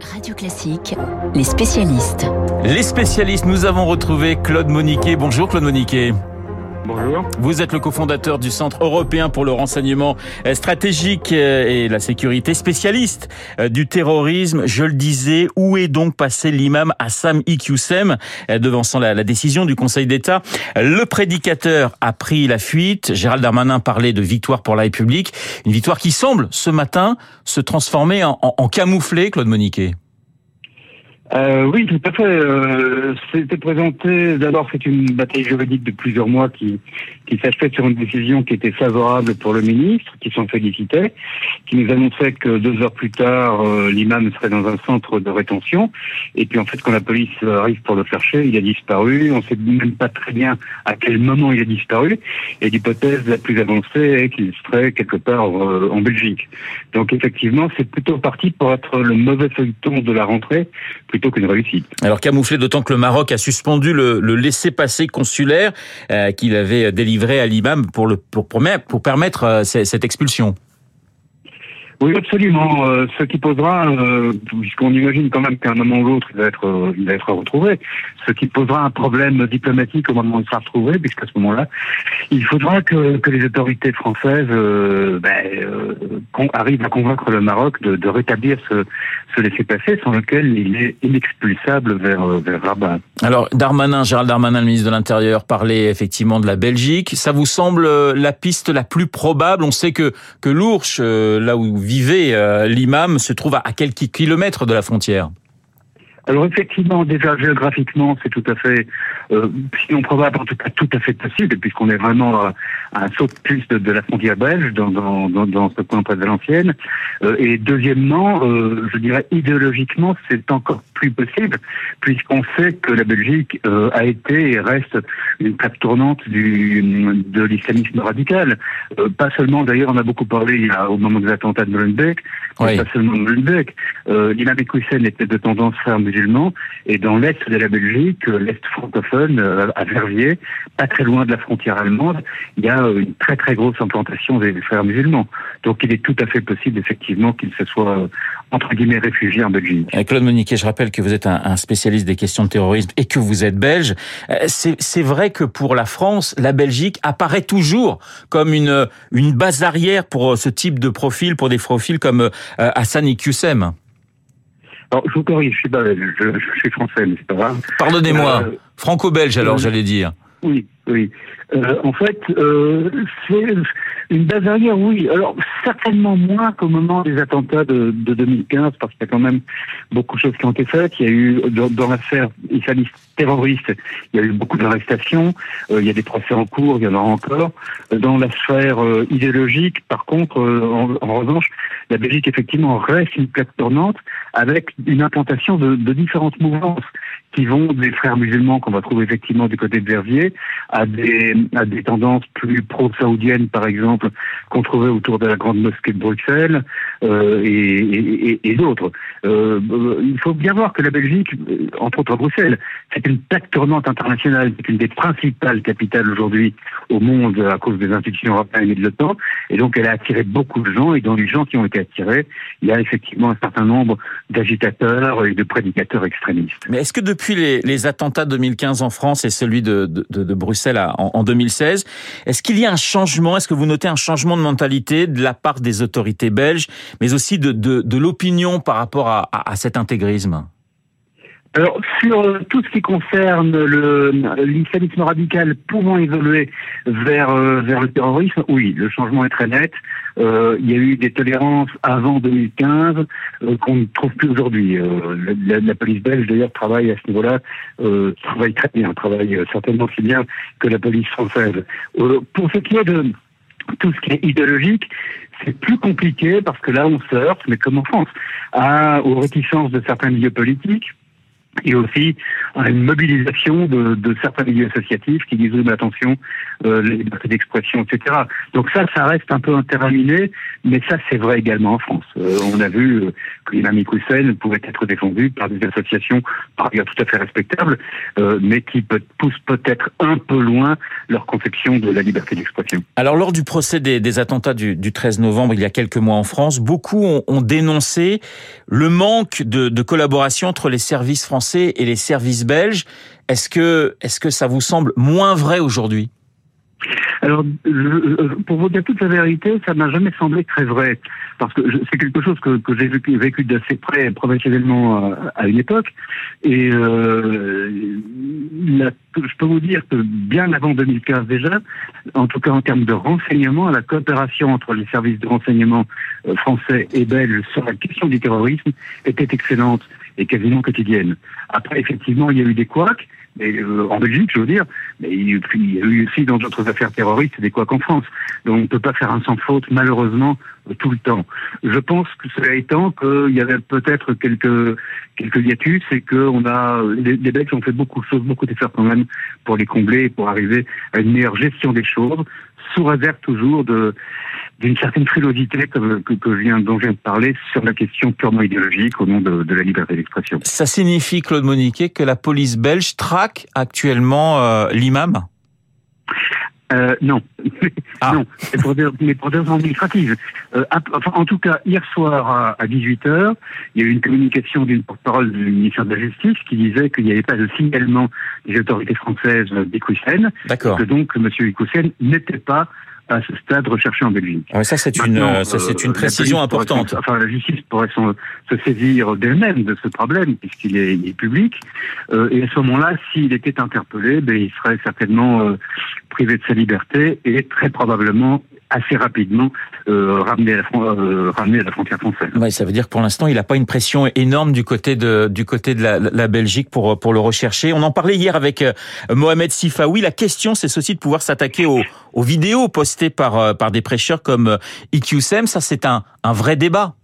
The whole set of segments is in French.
Radio Classique, les spécialistes. Les spécialistes, nous avons retrouvé Claude Moniquet. Bonjour Claude Moniquet. Bonjour. Vous êtes le cofondateur du Centre européen pour le renseignement stratégique et la sécurité, spécialiste du terrorisme. Je le disais, où est donc passé l'imam Assam Iqiyoussem devançant la, décision du Conseil d'État? Le prédicateur a pris la fuite. Gérald Darmanin parlait de victoire pour la République, une victoire qui semble ce matin se transformer en, en, en camouflé, Claude Moniquet. Euh, oui, tout à fait. Euh, C'était présenté. D'abord, c'est une bataille juridique de plusieurs mois qui qui s'achevait sur une décision qui était favorable pour le ministre, qui s'en félicitait, qui nous annonçait que deux heures plus tard, euh, l'imam serait dans un centre de rétention. Et puis en fait, quand la police arrive pour le chercher, il a disparu. On ne sait même pas très bien à quel moment il a disparu. Et l'hypothèse la plus avancée est qu'il serait quelque part euh, en Belgique. Donc effectivement, c'est plutôt parti pour être le mauvais feuilleton de la rentrée plutôt qu'une réussite. Alors camouflé d'autant que le Maroc a suspendu le, le laissez-passer consulaire euh, qu'il avait délivré à l'imam pour, le, pour, pour permettre euh, cette expulsion. Oui, absolument. Euh, ce qui posera, euh, puisqu'on imagine quand même qu'à un moment ou l'autre, il va être, euh, il va être retrouvé, ce qui posera un problème diplomatique au moment où il sera retrouvé, puisqu'à ce moment-là, il faudra que, que les autorités françaises euh, ben, euh, arrivent à convaincre le Maroc de, de rétablir ce, ce laisser-passer sans lequel il est inexpulsable vers, vers Rabat. Alors, Darmanin, Gérald Darmanin, le ministre de l'Intérieur, parlait effectivement de la Belgique. Ça vous semble la piste la plus probable? On sait que, que l'Ourche, là où vivait euh, l'imam se trouve à quelques kilomètres de la frontière. Alors effectivement, déjà géographiquement, c'est tout à fait, euh, sinon probable, en tout cas tout à fait possible, puisqu'on est vraiment à, à un saut de plus de, de, la frontière belge dans, dans, dans, dans ce coin près de l'ancienne. Euh, et deuxièmement, euh, je dirais idéologiquement, c'est encore plus possible, puisqu'on sait que la Belgique euh, a été et reste une plaque tournante du, de l'islamisme radical. Euh, pas seulement, d'ailleurs, on a beaucoup parlé il y a, au moment des attentats de Molenbeek, oui. pas seulement de Molenbeek. Euh, L'imam était de tendance ferme Et dans l'est de la Belgique, l'est francophone, à Verviers, pas très loin de la frontière allemande, il y a une très très grosse implantation des frères musulmans. Donc il est tout à fait possible effectivement qu'il se soit entre guillemets réfugié en Belgique. Claude Moniquet, je rappelle que vous êtes un, spécialiste des questions de terrorisme et que vous êtes belge. C'est vrai que pour la France, la Belgique apparaît toujours comme une, base arrière pour ce type de profil, pour des profils comme Hassan Iqiyoussem. Alors, je vous corrige, je suis belge, je, je suis français, mais c'est pas grave. Pardonnez-moi, euh, franco-belge alors, euh, j'allais dire. Oui, oui. Euh, en fait, euh, c'est une base arrière, oui. Alors, certainement moins qu'au moment des attentats de, de 2015, parce qu'il y a quand même beaucoup de choses qui ont été faites. Il y a eu, dans, dans l'affaire islamiste terroriste, il y a eu beaucoup d'arrestations, euh, il y a des procès en cours, il y en aura encore. Dans la sphère euh, idéologique, par contre, en, en, revanche, la Belgique, effectivement, reste une plaque tournante avec une implantation de, différentes mouvances qui vont des frères musulmans qu'on va trouver effectivement du côté de Verviers à des, à des tendances plus pro-saoudiennes, par exemple, qu'on trouvait autour de la grande mosquée de Bruxelles euh, et, et, et d'autres. Euh, il faut bien voir que la Belgique, entre autres à Bruxelles, c'est une plaque tournante internationale, c'est une des principales capitales aujourd'hui au monde à cause des institutions européennes et de l'OTAN, et donc elle a attiré beaucoup de gens, et dans les gens qui ont été attirés, il y a effectivement un certain nombre d'agitateurs et de prédicateurs extrémistes. Mais est-ce que les, les, attentats 2015 en France et celui de, Bruxelles en, en 2016, est-ce qu'il y a un changement, est-ce que vous notez un changement de mentalité de la part des autorités belges, mais aussi de, l'opinion par rapport à cet intégrisme? Alors, sur tout ce qui concerne l'islamisme radical pouvant évoluer vers, euh, vers le terrorisme, oui, le changement est très net. Euh, il y a eu des tolérances avant 2015 euh, qu'on ne trouve plus aujourd'hui. Euh, la, la, police belge, d'ailleurs, travaille à ce niveau-là, euh, travaille très bien, travaille certainement aussi bien que la police française. pour ce qui est de tout ce qui est idéologique, c'est plus compliqué parce que là, on se heurte, mais comme en France, à, aux réticences de certains milieux politiques et aussi à une mobilisation de, de, certains milieux associatifs qui disent oui, mais attention, euh, la liberté d'expression, etc. Donc ça, ça reste un peu interminé, mais ça, c'est vrai également en France. Euh, on a vu euh, que l'imam Hussein pouvait être défendu par des associations, par ailleurs tout à fait respectables, euh, mais qui peut, poussent peut-être un peu loin leur conception de la liberté d'expression. Alors, lors du procès des, des attentats du, du, 13 novembre, il y a quelques mois en France, beaucoup ont, ont dénoncé le manque de, de collaboration entre les services français et les services belges. Est-ce que, est-ce que ça vous semble moins vrai aujourd'hui? Alors, pour vous dire toute la vérité, ça m'a jamais semblé très vrai, parce que c'est quelque chose que, que j'ai vécu, d'assez près professionnellement à, à, une époque, et euh, je peux vous dire que bien avant 2015 déjà, en tout cas en termes de renseignement, la coopération entre les services de renseignement euh, français et belges sur la question du terrorisme était excellente et quasiment quotidienne. Après, effectivement, il y a eu des couacs, mais, euh, en Belgique, je veux dire, mais il, y a eu aussi dans d'autres affaires terroristes des couacs en France. Donc on ne peut pas faire un sans faute, malheureusement, euh, tout le temps. Je pense que cela étant qu'il y avait peut-être quelques quelques hiatus et que on a les, les Belges ont fait beaucoup de choses, beaucoup d'efforts quand même pour les combler, pour arriver à une meilleure gestion des choses, sous réserve toujours de d'une certaine frilosité que, que, je viens, dont je viens de parler sur la question purement idéologique au nom de, de la liberté d'expression. Ça signifie, Claude Moniquet, que la police belge traque actuellement euh, l'imam? Euh, non, ah. non, mais pour des, mais pour des raisons administratives. Euh, enfin, en tout cas, hier soir à, à 18h, il y a eu une communication d'une porte-parole du ministère de la Justice qui disait qu'il n'y avait pas de signalement des autorités françaises d'Ikusen, et que donc M. Ikusen n'était pas à ce stade recherché en Belgique. Ah ça c'est une, euh, ça c'est une précision importante. enfin, la justice pourrait se saisir d'elle-même de ce problème puisqu'il est, est, public. Euh, et à ce moment-là, s'il était interpellé, ben, il serait certainement euh, privé de sa liberté et très probablement assez rapidement euh, ramené, à la, euh, ramené à la frontière française. Ouais, ça veut dire que pour l'instant, il n'a pas une pression énorme du côté de du côté de la, Belgique pour pour le rechercher. On en parlait hier avec euh, Mohamed Sifaoui. La question, c'est ceci de pouvoir s'attaquer aux, aux vidéos postées par euh, par des prêcheurs comme IQSM. Ça, c'est un un vrai débat.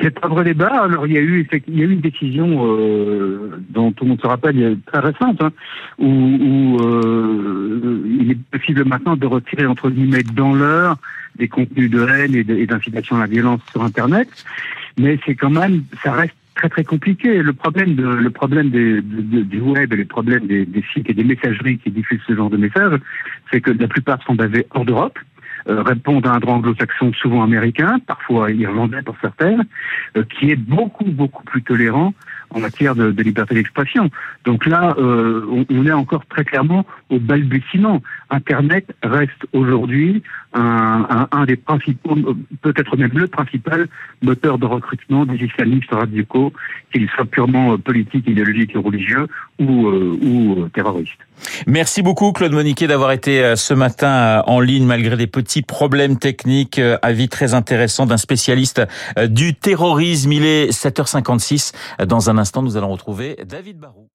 C'est un vrai débat. Alors il y a eu il y a eu une décision euh, dont tout le monde se rappelle, très récente, hein, où, où euh, il est possible maintenant de retirer entre guillemets dans l'heure des contenus de haine et d'incitation à la violence sur Internet. Mais c'est quand même, ça reste très très compliqué. Le problème de le problème du web et le problème des, des sites et des messageries qui diffusent ce genre de messages, c'est que la plupart sont basés hors d'Europe. Euh, répondent à un droit anglo-saxon souvent américain, parfois irlandais pour certaines, euh, qui est beaucoup beaucoup plus tolérant en matière de, liberté d'expression. Donc là, euh, on, est encore très clairement au balbutiement. Internet reste aujourd'hui un, un, un, des principaux, peut-être même le principal moteur de recrutement des islamistes radicaux, qu'ils soient purement politiques, idéologiques et religieux ou, euh, ou terroristes. Merci beaucoup Claude Moniquet d'avoir été ce matin en ligne malgré des petits problèmes techniques. Avis très intéressant d'un spécialiste du terrorisme. Il est 7h56 dans instant, nous allons retrouver David Barou.